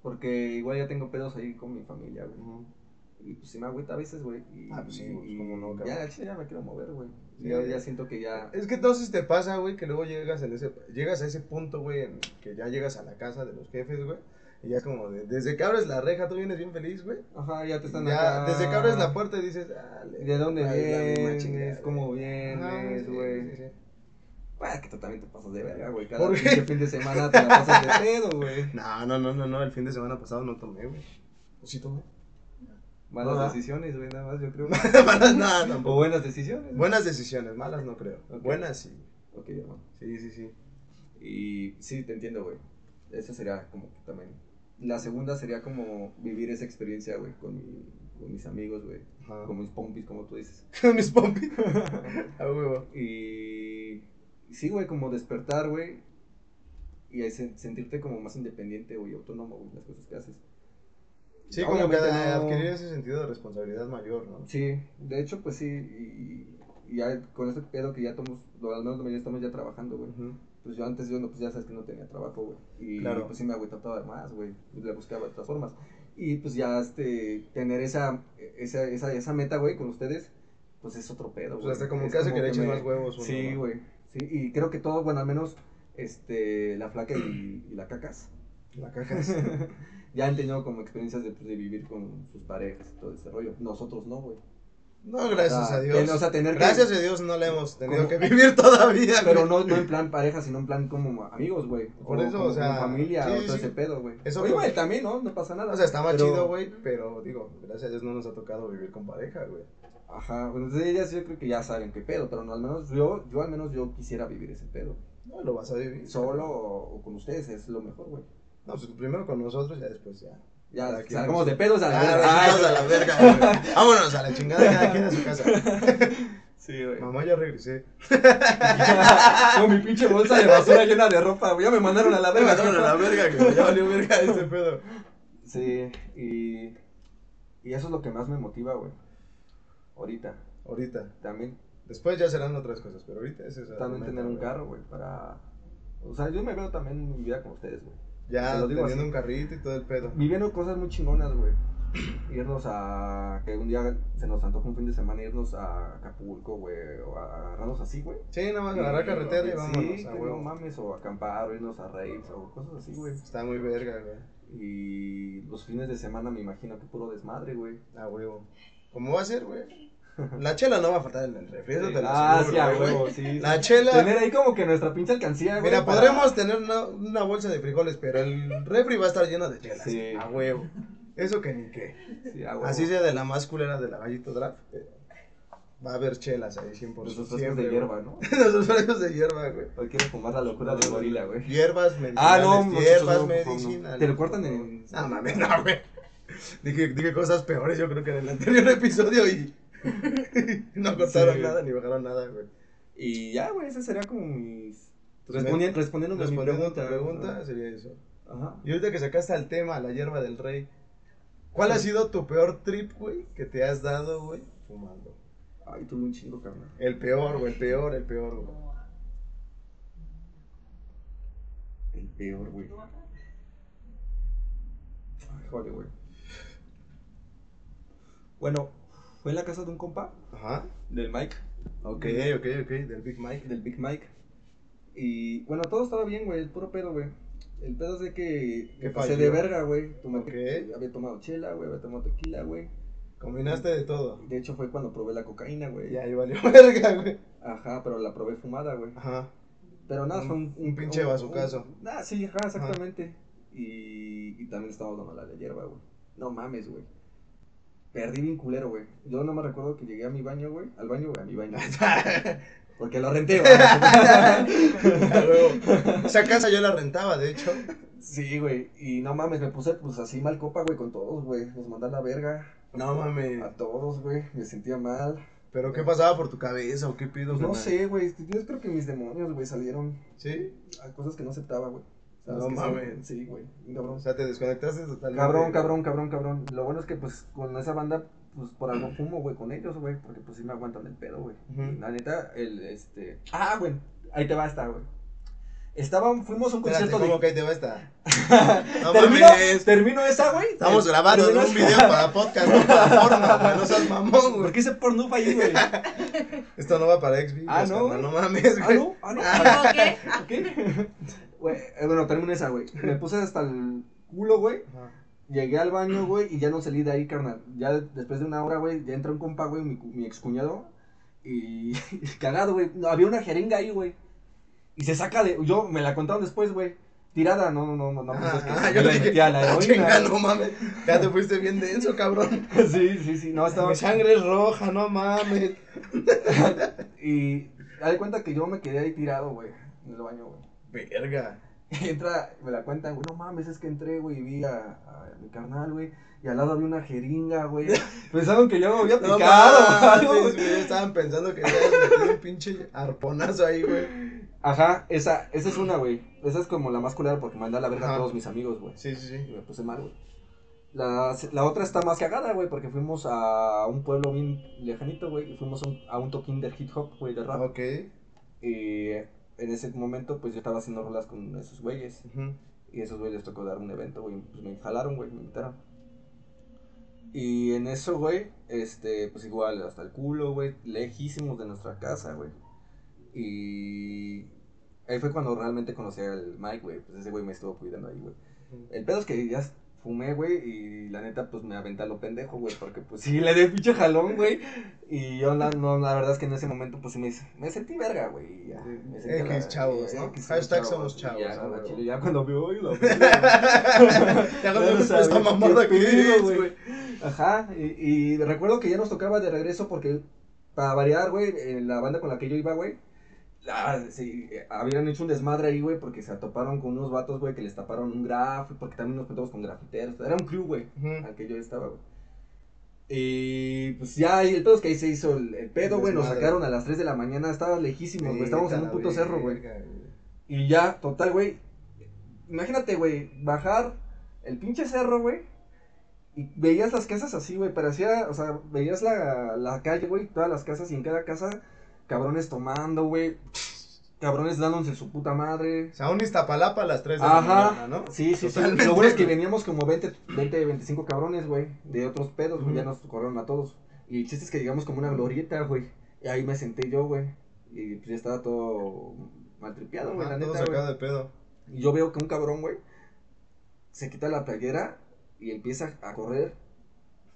Porque igual ya tengo pedos ahí con mi familia, güey. Y pues sí me agüita a veces, güey. Ah, pues sí, pues, y cómo no, cabrón. Ya, ya me quiero mover, güey. Sí, ya, siento que ya. Es que entonces te pasa, güey, que luego llegas en ese llegas a ese punto, güey, en que ya llegas a la casa de los jefes, güey, y ya como de- desde que abres la reja tú vienes bien feliz, güey. Ajá, ya te están Ya acá. desde que abres la puerta dices, "Dale, ¿De dónde vienes? chingada". ¿Cómo vienes, güey? sí, sí. Pues que tú también te pasas de verga, güey. Cada fin de semana te la pasas de pedo, güey. [laughs] No, no, no, no, no, el fin de semana pasado no tomé, güey. ¿O sí tomé? Malas ¿verdad? decisiones, güey, nada más, yo creo. [laughs] [laughs] Malas, o tampoco. buenas decisiones. Buenas decisiones, malas no creo. Ok. Buenas sí. Ok, hermano. Sí, sí, sí. Y sí, te entiendo, güey. Esa sería como que también. La segunda sería como vivir esa experiencia, güey, con, mi- con mis amigos, güey. Ajá. Con mis pompis, como tú dices. [laughs] Con mis pompis. A huevo. Y sí, güey, como despertar, güey. Y sentirte como más independiente, güey, autónomo, güey, las cosas que haces. Sí, como que no- adquirir ese sentido de responsabilidad mayor, ¿no? Sí, de hecho, pues sí, y, y ya con este pedo que ya estamos, al menos la mayoría estamos ya trabajando, güey. Ujú. Pues yo antes, yo no, pues ya sabes que no tenía trabajo, güey. Y Claro. pues sí me agüitaba más, güey. Le buscaba otras formas. Y pues ya, este, tener esa, esa, esa, esa meta, güey, con ustedes, pues es otro pedo, güey. hasta como Es que hace que le echen más huevos. uno, Sí, ¿no? güey. Sí, y creo que todos, bueno, al menos, este, la flaca y, y la cacas. La caja es- [laughs] ya han tenido como experiencias de, pues, de vivir con sus parejas y todo ese rollo. Nosotros no, güey. No, gracias O sea, a Dios. ten- o sea, tener que- gracias a Dios no la hemos tenido Como- que vivir [laughs] todavía. Pero güey. no, no en plan pareja, sino en plan como amigos, güey. Por eso, como o sea, como familia sí, o todo sí. ese pedo, güey. Eso Oye, güey, también, ¿no? No pasa nada. O sea, está más Pero- chido, güey, pero digo, gracias a Dios no nos ha tocado vivir con pareja, güey. Ajá, bueno, entonces ellas yo creo que ya saben qué pedo, pero no, al menos yo, yo al menos yo quisiera vivir ese pedo. No lo vas a vivir. Solo o, o con ustedes es lo mejor, güey. No, pues primero con nosotros, ya después ya. Ya salgamos con de pedos a la Ah, verga. vámonos a la verga, güey. [laughs] Vámonos a la chingada, cada quien a su casa. [laughs] Sí, güey. Mamá, ya regresé. [laughs] Con mi pinche bolsa de basura llena de ropa. Ya me mandaron a la Me verga. mandaron a la verga, güey. Ya valió verga este pedo. Sí, y, y eso es lo que más me motiva, güey. Ahorita. Ahorita. También, Después ya serán otras cosas, pero ahorita es esa. también tener un carro, güey, para... O sea, yo me veo también en mi vida con ustedes, güey. Ya lo digo teniendo así. un carrito y todo el pedo. Viviendo cosas muy chingonas, güey. [clears throat] Irnos a... Que un día se nos antoja un fin de semana irnos a Acapulco, güey. O a agarrarnos así, güey. Sí, nada más agarrar carretera y vámonos Sí, a no mames, o acampar, o irnos a raves, o cosas así, güey. Está muy verga, güey. Y los fines de semana me imagino que puro desmadre, güey. A huevo. ¿Cómo va a ser, güey? La chela no va a faltar en el refri, eso te lo ah, sí, a huevo, sí. La sí. chela- Tener ahí como que nuestra pinche alcancía, güey. Mira, para- podremos tener una, una bolsa de frijoles, pero el refri va a estar lleno de chelas. Sí. A huevo. Eso que ni qué. Sí, a huevo. Así sea de la más culera de la gallito draft. pero Va a haber chelas ahí 100%. Nuestros frascos siempre, de hierba, ¿no? [laughs] Nuestros frascos de hierba, güey. Hoy quiero fumar la locura del gorila, güey. Hierbas Ah, medicinales. no, muchachos, hierbas no, no. medicinales. Te lo cortan en- No, mames, no, güey. Dije, dije cosas peores, yo creo que en el anterior episodio y. [laughs] no cortaron Sí. nada ni bajaron nada, güey. Y ya, güey, ese sería como mis... Respondi- respondiendo a mi pregunta. tu pregunta, sería eso. Ajá. Y ahorita que sacaste el tema, la hierba del rey, ¿cuál ha sido tu peor trip, güey, que te has dado, güey, fumando? Ay, tuve un chingo, carnal. El peor, güey, el peor, el peor, güey. El peor, güey. Ay, joder, güey. Bueno, fue en la casa de un compa, Ajá. del Mike, Ok, ok, ok, del Big Mike. del Big Mike. Y bueno, todo estaba bien, güey, el puro pedo, güey. El pedo es de que ¿Qué me pasé de verga, güey. Había tomado chela, güey, había tomado tequila, güey. Combinaste de todo. De hecho, fue cuando probé la cocaína, güey. Ya, ahí valió [laughs] verga, güey. Ajá, pero la probé fumada, güey. Ajá. Pero nada, Un- fue un, un pinche bazucazo. Ah, sí, ajá, exactamente. Y, y también estaba dando la de hierba, güey. No mames, güey. Perdí bien culero, güey. Yo no me recuerdo que llegué a mi baño, güey. Al baño, güey, a mi baño. [laughs] Porque lo renté, güey. Esa casa yo la rentaba, de hecho. sí, güey. Y no mames, me puse pues así mal copa, güey, con todos, güey. Los mandé a la verga. No mames. A todos, güey. Me sentía mal. ¿Pero qué pasaba por tu cabeza o qué pido? No sé, güey. Yo creo que mis demonios, güey, salieron ¿Sí? a cosas que no aceptaba, güey. No mames. Sí, güey. cabrón. O sea, te desconectaste totalmente. Cabrón, cabrón, cabrón, cabrón. Lo bueno es que pues con esa banda pues por algo [clears throat] fumo, güey, con ellos, güey, porque pues sí me aguantan el pedo, güey. La neta, el, este... Ah, güey, ahí te va esta, güey. Estaban, fuimos a un Espérate, concierto ¿cómo de... que te va esta? [laughs] No termino, mames. termino esa, güey. Estamos grabando un video para podcast, no para porno, güey. No seas mamón, ¿Por güey. qué ese porno ahí, güey? Esto no va para Xvideos, Ah, ¿no, carnal, no mames, Ah, güey. no, ah, no. ¿Cómo qué? ¿Qué? Güey, eh, bueno, termino esa, güey. Me [laughs] puse hasta el culo, güey. Ajá. Llegué al baño, güey, y ya no salí de ahí, carnal. Ya después de una hora, güey, ya entra un compa, güey, mi, mi excuñado. [laughs] Y cagado, güey. No, había una jeringa ahí, güey. Y se saca de. Yo me la contaron después, güey. Tirada, no, no, no, no. pues es que Ah, [laughs] yo me dije, metía la heroína. Chinga, no mames. Ya te fuiste bien denso, cabrón. Sí, sí, sí. No, estaba. Mi sangre es roja, no mames. Y. Da de cuenta que yo me quedé ahí tirado, güey. En el baño, güey. Verga. Y [laughs] entra, me la cuentan, güey, no mames, es que entré, güey, y vi a, a mi carnal, güey, y al lado había una jeringa, güey. [laughs] Pensaron que yo me había No picado, o mames, algo, güey. güey. Estaban pensando que metido un pinche arponazo ahí, güey. Ajá, esa, esa es una, güey. Esa es como la más culera porque mandé a la verga Ajá. a todos mis amigos, güey. Sí, sí, Y sí. me puse mal, güey. La, la otra está más cagada, güey, porque fuimos a un pueblo bien lejanito, güey, y fuimos a un, a un toquín de hip hop, güey, de rap. Ok. Y en ese momento, pues yo estaba haciendo rolas con esos güeyes. Y esos güeyes les tocó dar un evento, güey. Pues me jalaron, güey, me invitaron. Y en eso, güey, este, pues igual, hasta el culo, güey, lejísimos de nuestra casa, güey. Y ahí fue cuando realmente conocí al Mike, güey. Pues ese güey me estuvo cuidando ahí, güey. El pedo es que ya fumé, güey, y la neta, pues me aventé a lo pendejo, güey, porque pues sí, le di pinche jalón, güey. Y yo, la, no, la verdad es que en ese momento, pues sí me, me sentí verga, güey. ya, me sentí chavos, ¿no? X Hashtag somos chavos, Ya, no, chile, ya cuando veo, ay, la Ya no esta mamada que güey. Ajá, y, y recuerdo que ya nos tocaba de regreso porque, para variar, güey, la banda con la que yo iba, güey, sí, eh, habían hecho un desmadre ahí, güey, porque se atoparon con unos vatos, güey, que les taparon un graf, porque también nos contamos con grafiteros, era un crew, güey, al que yo estaba, güey. Y pues ya, y el pedo es que ahí se hizo el, el pedo, güey, nos sacaron a las 3 de la mañana, estaba lejísimos, güey, estábamos en un puto cerro, güey. Y ya, total, güey. Imagínate, güey, bajar el pinche cerro, güey. Y veías las casas así, güey. Parecía, o sea, veías la, la calle, güey, todas las casas y en cada casa, cabrones tomando, güey. Cabrones dándose su puta madre. O sea, un Iztapalapa a las 3 de la Ajá. mañana, ¿no? Sí, sí, sí. Totalmente, Lo bueno es que veníamos como 20, 20, 25 cabrones, güey. De otros pedos, güey. Ya nos corrieron a todos. Y el chiste es que llegamos como una glorieta, güey. Y ahí me senté yo, güey. Y pues ya estaba todo maltripeado, güey, la neta, güey. de pedo. Y yo veo que un cabrón, güey, se quita la playera y empieza a correr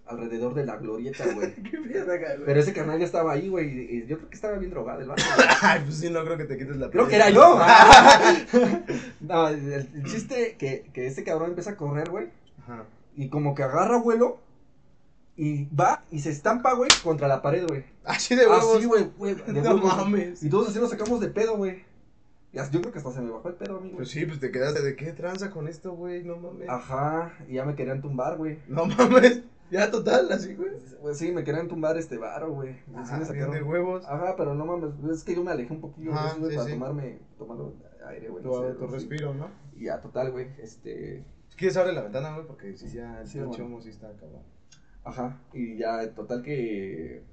alrededor de la glorieta, güey. [laughs] Qué verga, güey. Pero ese carnal ya estaba ahí, güey, y yo creo que estaba bien drogado el vato. [laughs] Ay, pues sí, no creo que te quites la Creo que era yo. [laughs] no, el, el chiste que, que ese cabrón empieza a correr, güey, Ajá. y como que agarra vuelo y va y se estampa, güey, contra la pared, güey. Así de huevos. Así, güey, güey. de No huevos. mames. Y todos así nos sacamos de pedo, güey. Yo creo que hasta se me bajó el pedo, amigo. Pues sí, pues te quedaste de qué tranza con esto, güey. No mames. Ajá, y ya me querían tumbar, güey. No mames. Ya total, así, güey. Pues sí, me querían tumbar este varo, güey. Me sacaron- de huevos. Ajá, pero no mames, es que yo me alejé un poquillo Ajá, de eso, güey, sí, para sí. tomarme, tomando aire, güey. Tu, no sé, tu sí. respiro, ¿no? Y ya, total, güey, este... ¿Quieres abrir la ventana, güey? Porque si ya el Sí, bueno. humo sí está cabrón. Ajá, y ya, total que...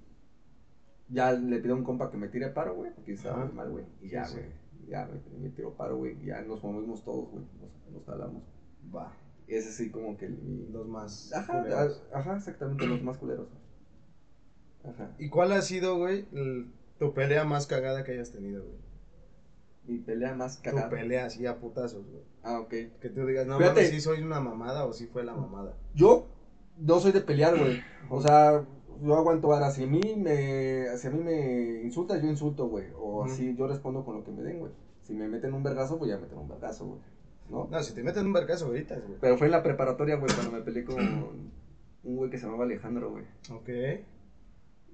Ya le pido a un compa que me tire paro, güey, porque estaba Ajá. muy mal, güey. Y ya, güey, ya me, me tiró paro, güey, y ya nos movimos todos, güey, nos, nos jalamos. Va. Ese sí como que... el- Los más. Ajá, culeros. a- ajá, exactamente, los más culeros. Ajá. ¿Y cuál ha sido, güey, el- tu pelea más cagada que hayas tenido, güey? Mi pelea más Tu cagada. pelea así a putazos, güey. Ah, ok. Que tú digas, no mames, si soy una mamada o si fue la mamada. Yo no soy de pelear, güey. O sea, yo aguanto ahora. Si a mí me, si a mí me insultas, yo insulto, güey. O Ujú. así yo respondo con lo que me den, güey. Si me meten un vergazo, pues ya meten un vergazo, güey. ¿No? No, si te meten un vergazo ahorita, güey. Pero fue en la preparatoria, güey, cuando me peleé con un güey que se llamaba Alejandro, güey. Ok.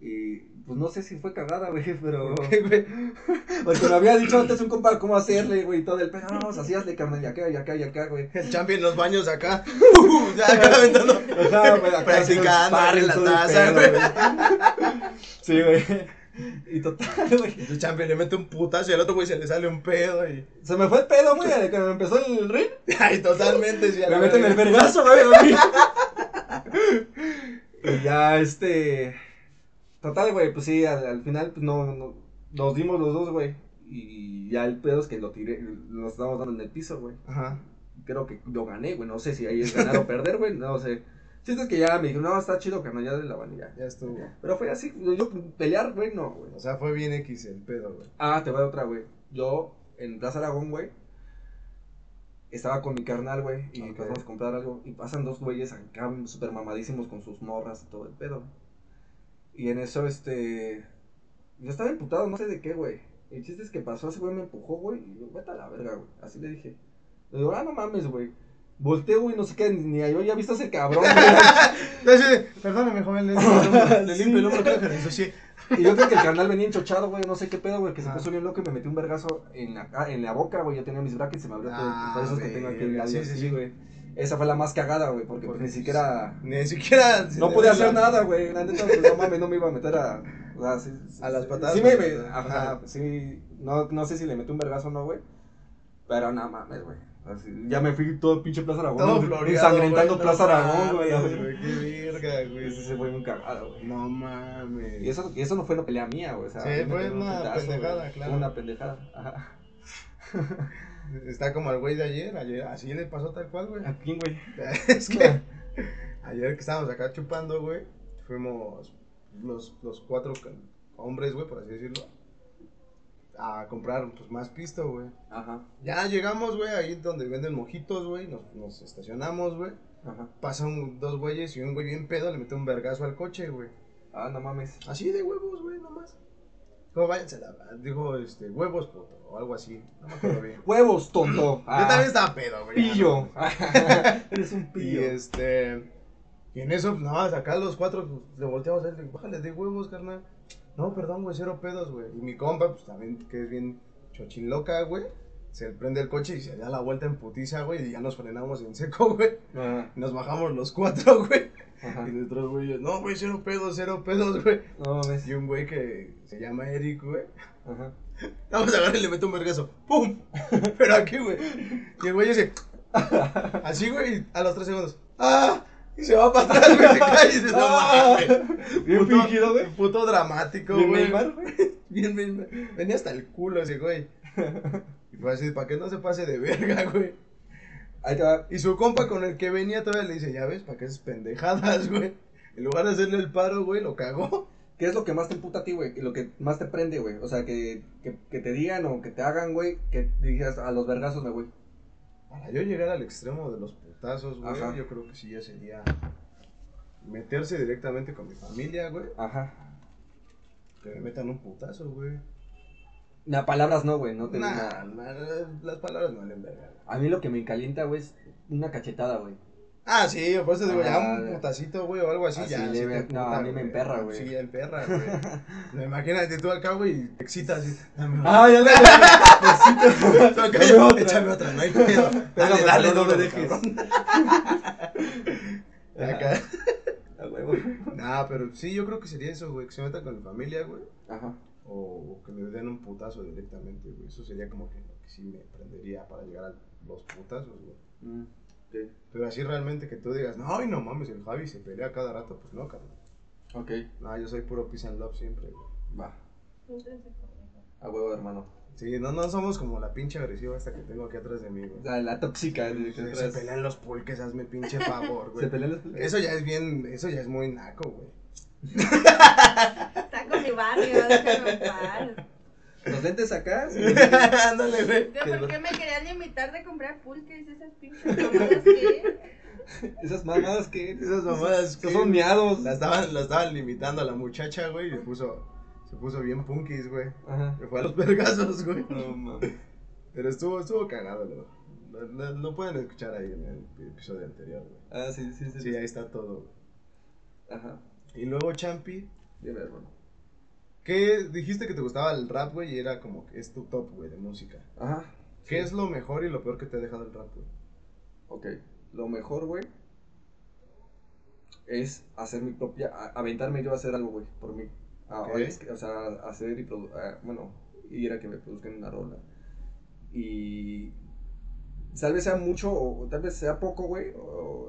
Y pues no sé si fue cagada, güey, [laughs] pero. [laughs] Güey. Porque me había dicho antes un compa cómo hacerle, güey, y todo el pedo. No, pues así hazle, carnal, y acá, y acá, y acá, güey. El champion en los baños acá. [laughs] ya acá aventando. Practicando en la taza, güey. Sí, güey. Y total, güey. El champion le mete un putazo y al otro güey se le sale un pedo y. Se me fue el pedo, güey, de que me empezó el ring. [laughs] Ay, totalmente, sí. Me meten el verga. vergazo, güey. Y ya, este. Total, güey, pues sí, al, al final, pues no, no. Nos dimos los dos, güey. Y ya el pedo es que lo tiré. Nos estábamos dando en el piso, güey. Ajá. Creo que lo gané, güey. No sé si ahí es ganar o perder, güey. No sé. Chiste es que ya me dijo, no, está chido, carnal, ya de la vanilla. Ya estuvo. Pero fue así, yo pelear, güey, no, güey. O sea, fue bien X el pedo, güey. Ah, te va de otra, güey. Yo, en Plaza Aragón, güey, estaba con mi carnal, güey, y Ok. pasamos a comprar algo, y pasan dos güeyes acá súper mamadísimos con sus morras y todo el pedo. Y en eso, este, yo estaba emputado, no sé de qué, güey. El chiste es que pasó, ese güey me empujó, güey, y yo, vete a la verga, güey. Así le dije. Le digo, ah, no mames, güey. Volteo, güey, no sé qué, ni yo ya he visto a ese cabrón, [laughs] güey. Entonces, perdóname, joven, le Le [laughs] limpio el hombro, creo que. Y yo creo que el carnal venía enchochado, güey, no sé qué pedo, güey, que se Ah. puso bien loco y me metí un vergazo en la, ah, en la boca, güey, yo tenía mis brackets y se me abrió todo, Ah, por eso es que tengo aquí el labio sí, sí, güey. Esa fue la más cagada, güey, porque pues, Porque, ni siquiera, Ni siquiera. no ve hacer la- nada, güey, la neta, pues, no mames, no me iba a meter a, o sea, sí, sí, A las patadas, Sí, me, pues, me- ajá. ajá, sí, no, no sé si le metí un vergazo o no, güey, pero no mames, güey. Así, ya me fui todo pinche Plaza Aragón, Todo floreado. ensangrentando güey, Plaza Aragón, güey. la. Qué verga, güey. Ese se fue muy cagado, güey. No mames. Y eso, y eso no fue una pelea mía, güey. O sea, Sí, fue un una pendejada, güey. claro. Una pendejada. Ajá. Está como el güey de ayer, ayer, así le pasó tal cual, güey. ¿A quién, güey? [laughs] es que [laughs] ayer que estábamos acá chupando, güey, fuimos los, los cuatro hombres, güey, por así decirlo, a comprar pues más pisto, güey. Ajá. Ya llegamos, güey, ahí donde venden mojitos, güey, nos, nos estacionamos, güey. Ajá. Pasan dos güeyes y un güey bien pedo le mete un vergazo al coche, güey. Ah, no mames. Así de huevos, güey, nomás. Como váyanse la... Dijo, este, huevos, puto, o algo así. No me acuerdo bien. [laughs] Huevos, tonto. [clears throat] Yo también estaba pedo, güey. Pillo. no, [laughs] Eres un Y pillo. este. Y en eso, pues, nada más acá los cuatro pues, le volteamos a él, bájale de huevos, carnal. No, perdón, güey, cero pedos, güey. Y mi compa, pues también, que es bien chochiloca, güey. Se prende el coche y se da la vuelta en putiza, güey. Y ya nos frenamos en seco, güey. Ajá. Y nos bajamos los cuatro, güey. Ajá. Y nuestros güeyes, no, güey, cero pedos, cero pedos, güey. No mames. Y un güey que se llama Eric, güey. Ajá. Vamos a agarrar y le meto un vergazo. ¡Pum! Pero aquí, güey. Y el güey dice. Así, güey. A los tres segundos. ¡Ah! Y se va para atrás, güey. [laughs] Se cae y dice, no Ah. mames. Bien Puto- fingido, güey. Puto dramático, Bien güey. Neymar, güey. [laughs] Bien, bien. Venía hasta el culo ese, güey. Y fue así, para que no se pase de verga, güey. Ahí te va. Y su compa con el que venía todavía le dice, ya ves, para que esas pendejadas, güey. En lugar de hacerle el paro, güey, lo cagó. ¿Qué es lo que más te emputa a ti, güey? Y lo que más te prende, güey. O sea, que, que, que te digan o que te hagan, güey, que digas a los vergazos me voy. Para yo llegar al extremo de los putazos, güey, Ajá. yo creo que sí ya sería meterse directamente con mi familia, güey. Ajá. Que me metan un putazo, güey. Nah, palabras no, güey. No te Nah, las palabras no valen verga. güey. A mí lo que me calienta, güey, es una cachetada, güey. Ah, sí, por eso digo, ya Ah, un putacito, güey, o algo así, así ya. leve. sí te No, a mí me emperra, güey. Sí, emperra, [laughs] güey. No, imagínate tú acá, güey, y te excitas así. Ah, ya Tú acá, dame otra. Échame otra, no hay pedo. Dale, dale, no me dejes. [laughs] acá. [laughs] A huevo. Nah, pero sí, yo creo que sería eso, güey, que se metan con mi familia, güey. Ajá. O, o que me den un putazo directamente, güey. Eso sería como que lo que sí me prendería para llegar a los putazos, güey. Mm, Pero así realmente que tú digas, no, ay, no mames, el Javi se pelea cada rato, pues no, carnal. Ok. No, yo soy puro peace and love siempre, güey. Va. A huevo, hermano. Sí, no, no somos como la pinche agresiva esta que tengo aquí atrás de mí, güey. La, la tóxica. que Se, se pelean los pulques, hazme pinche favor, [laughs] güey. Se pelean los Eso ya es bien, eso ya es muy naco, güey. [laughs] Está con mi barrio, déjame en paz. Los lentes acá. sí. [laughs] Ándale, güey. ¿De ¿Por qué me querían invitar de comprar pulques esas pinches mamadas que? [laughs] Esas mamadas que. Esas mamadas Esos que- son miados. La estaban, la estaban limitando a la muchacha, güey, y se puso, se puso bien punkis, güey. Ajá. Se fue a los [laughs] vergazos, güey. No mames. Pero estuvo, estuvo cagado, ¿no? Lo, lo- lo pueden escuchar ahí en el episodio anterior, güey. Ah, sí, sí, sí. Sí, ahí está todo, güey. Ajá. Y luego, Champi, Dime, hermano. ¿Qué dijiste que te gustaba el rap, güey? Y era como es tu top, güey, de música. Ajá. ¿Qué es lo mejor y lo peor que te ha dejado el rap, güey? Ok. Lo mejor, güey, es hacer mi propia. a- aventarme yo a hacer algo, güey, por mí. A- Ok. es que, o sea, hacer y produ- a- bueno, ir a que me produzcan una rola. Y. Tal vez sea mucho o, o tal vez sea poco, güey.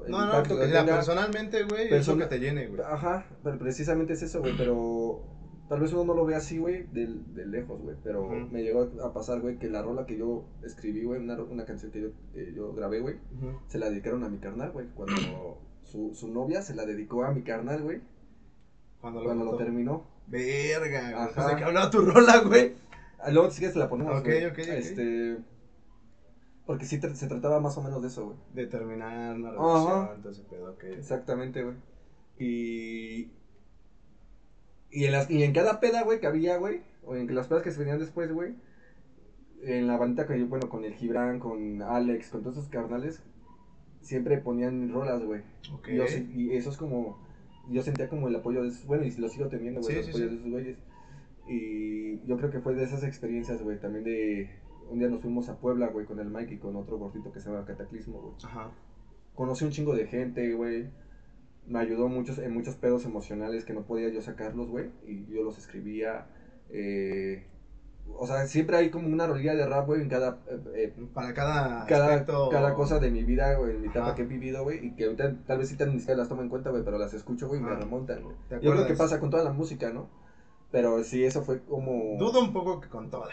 No, no, que tenga. personalmente, güey, Persona- eso que te llene, güey. Ajá, pero precisamente es eso, güey, pero tal vez uno no lo ve así, güey, de, de lejos, güey, pero me llegó a pasar, güey, que la rola que yo escribí, güey, una, una canción que yo, que yo grabé, güey, se la dedicaron a mi carnal, güey, cuando [clears throat] su, su novia se la dedicó a mi carnal, güey, Cuando lo, cuando lo terminó. Verga, güey. Ajá. Pues de que hablaba tu rola, güey. Ah, Luego si quieres la ponemos, Ok, güey. ok, ok. Este, porque sí se trataba más o menos de eso, güey. De terminar una relación, entonces pedo, ok. Exactamente, güey. Y. Y en, las, y en cada peda, güey, que había, güey, o en las pedas que se venían después, güey, en la bandita que yo, bueno, con el Gibran, con Alex, con todos esos carnales, siempre ponían rolas, güey. Ok. Y, y eso es como. Yo sentía como el apoyo de esos. Bueno, y lo sigo teniendo, güey, Sí, el sí, apoyo sí. de esos güeyes. Y yo creo que fue de esas experiencias, güey, también de. Un día nos fuimos a Puebla, güey, con el Mike y con otro gordito que se llama Cataclismo, güey Ajá. conocí un chingo de gente, güey. Me ayudó muchos, en muchos pedos emocionales que no podía yo sacarlos, güey. Y yo los escribía. eh, o sea, siempre hay como una rolilla de rap, güey, en cada, eh, eh, Para cada, cada, aspecto. cada cosa de mi vida, güey, en mi etapa Ajá. que he vivido, güey. Y que ahorita tal vez sí tan- ni siquiera las tomo en cuenta, güey, pero las escucho, güey, y me remontan, güey. ¿Te Yo creo que pasa con toda la música, ¿no? Pero sí, eso fue como... Dudo un poco que con toda.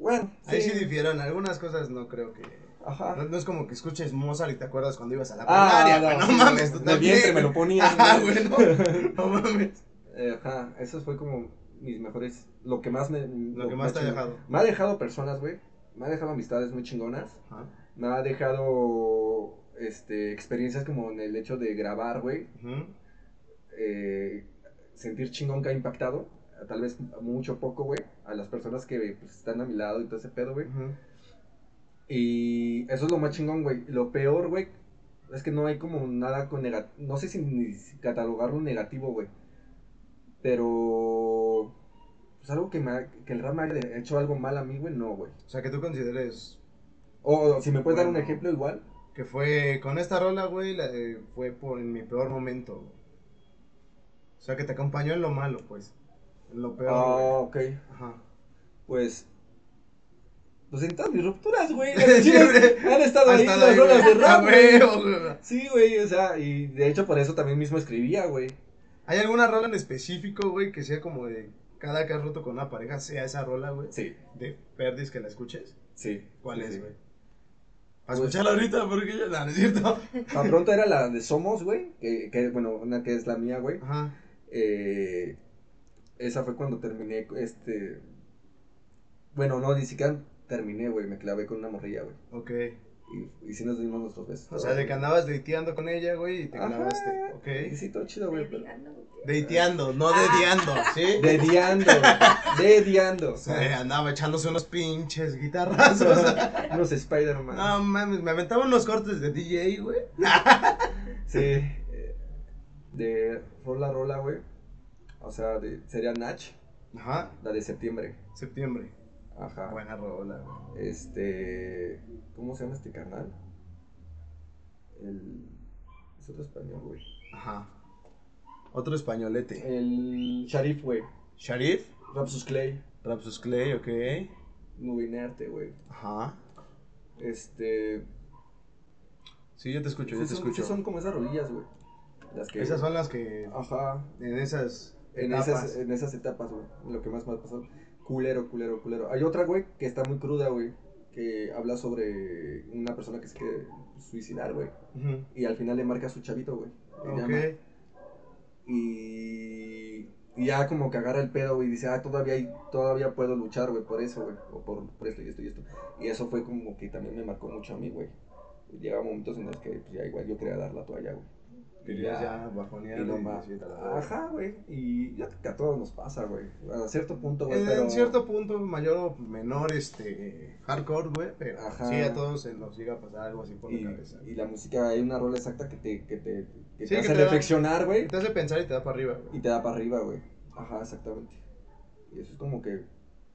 Bueno, Ahí sí difieron. Algunas cosas no creo que. Ajá. No, no es como que escuches Mozart y te acuerdas cuando ibas a la Ah, primaria, güey. No, mames, tú también. vientre me lo ponían, [laughs] Ajá, güey. no. [laughs] No mames. Eh, Ajá, eso fue como mis mejores, lo que más me... Lo que más te ha dejado. Me ha dejado personas, güey, me ha dejado amistades muy chingonas, Ajá. me ha dejado, este, experiencias como en el hecho de grabar, güey, eh, sentir chingón que ha impactado, tal vez mucho o poco, güey, a las personas que pues, están a mi lado y todo ese pedo, güey. Y eso es lo más chingón, güey. Lo peor, güey, es que no hay como nada con negativo. No sé si ni catalogarlo negativo, güey. Pero. Pues algo que, me ha- que el rap me haya hecho algo mal a mí, güey, no, güey. O sea, que tú consideres O si me puedes dar un ejemplo igual. que fue con esta rola, güey, la- eh, fue por en mi peor momento. güey. O sea, que te acompañó en lo malo, pues. En lo peor, Ah, güey. ok. Ajá. Pues. Pues en todas mis rupturas, güey. [laughs] las Han estado ahí las rolas de rap, güey. Sí, güey, o sea, y de hecho por eso también mismo escribía, güey. ¿Hay alguna rola en específico, güey, que sea como de cada que has roto con una pareja, sea esa rola, güey? Sí, De Perdis que la escuches. sí. ¿Cuál sí, es, sí. güey? A Pues- escucharla ahorita, porque yo, no, no es cierto. [laughs] Pa' pronto era la de Somos, güey. Que, que, bueno, una que es la mía, güey. Ajá. Eh, esa fue cuando terminé, este... Bueno, no, ni siquiera terminé, güey. Me clavé con una morrilla, güey. Ok. Y, y sí nos dimos nuestros besos. O sea, de que andabas dateando con ella, güey, y te Ajá. clavaste. Y Ok. sí, todo chido, güey. pero- Dateando, no dediando, ¿sí? [laughs] Dediando, güey. Dediando. O sea, andaba echándose unos pinches guitarrazos. [laughs] Unos Spider-Man. No mames, me aventaba unos cortes de DJ, güey. [laughs] Sí. eh, De Rola Rola, güey. O sea, de, sería Natch, Ajá. la de septiembre. Septiembre. Ajá. Buena rola, güey. Este. ¿Cómo se llama este carnal? El. Es otro español, güey. Ajá. Otro españolete. El Sharif, güey. Sharif. Rapsus Clay. Rapsus Clay, ok. Nube inerte, güey. Ajá. Este. Sí, yo te escucho, yo te son, escucho. sí son como esas rodillas, güey. Las que. Esas son las que Ajá. en esas En etapas. esas, en esas etapas, güey. Lo que más me ha pasado. Culero, culero, culero. Hay otra, güey, que está muy cruda, güey. Que habla sobre una persona que se quiere suicidar, güey. Y al final le marca a su chavito, güey. Y, y ya como que agarra el pedo, güey, y dice, ah, todavía, hay- todavía puedo luchar, güey, por eso, güey, o por, por esto y esto y esto. Y eso fue como que también me marcó mucho a mí, güey. Llegaba momentos en los que pues, ya igual yo quería dar la toalla, güey. Querías ya bajonear y no y más. Ajá, güey. Y yo creo que a todos nos pasa, güey. A cierto punto, güey, En, pero... en cierto punto, mayor o menor, este, hardcore, güey, pero Ajá. sí a todos se nos llega a pasar algo así por Y, la cabeza. y la música, hay una rola exacta que te, que te, que Sí, te que hace te reflexionar, güey. Te hace pensar y te da para arriba, güey. Y te da para arriba, güey. Ajá, exactamente. Y eso es como que.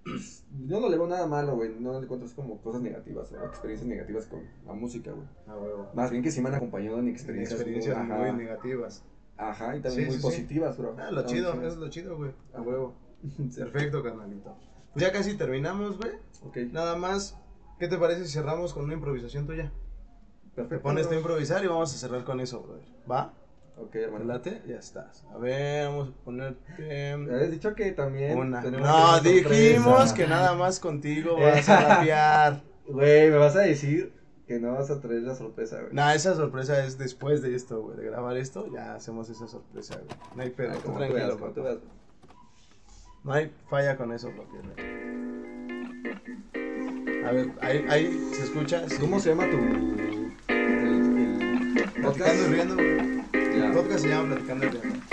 [clears throat] Yo no le veo nada malo, güey. No le encuentras como cosas negativas o experiencias negativas con la música, güey. Ah, huevo. Más bien que sí me han acompañado en experiencias, muy, negativas. Ajá, y también muy positivas, sí. bro. Ah, lo ah, chido, chido, es lo chido, güey. A huevo. [laughs] Perfecto, canalito. Pues ya casi terminamos, güey. Ok. Nada más, ¿qué te parece si cerramos con una improvisación tuya? Perfecto. Te pones a improvisar y vamos a cerrar con eso, brother. ¿Va? Ok, hermano. ¿Late? Ya estás. A ver, vamos a ponerte. Habías dicho que también. Una. No, dijimos que nada más contigo vas a [laughs] rapear. Güey, me vas a decir que no vas a traer la sorpresa, güey. Nah, esa sorpresa es después de esto, güey. De grabar esto, ya hacemos esa sorpresa, güey. No hay pedo, ah, tranquilo, tú No hay falla con eso, bloque, A ver, ahí, ahí se escucha. ¿Cómo se llama tu. El, el... ¿No estás riendo, güey? El podcast se llama Platicando el Tema.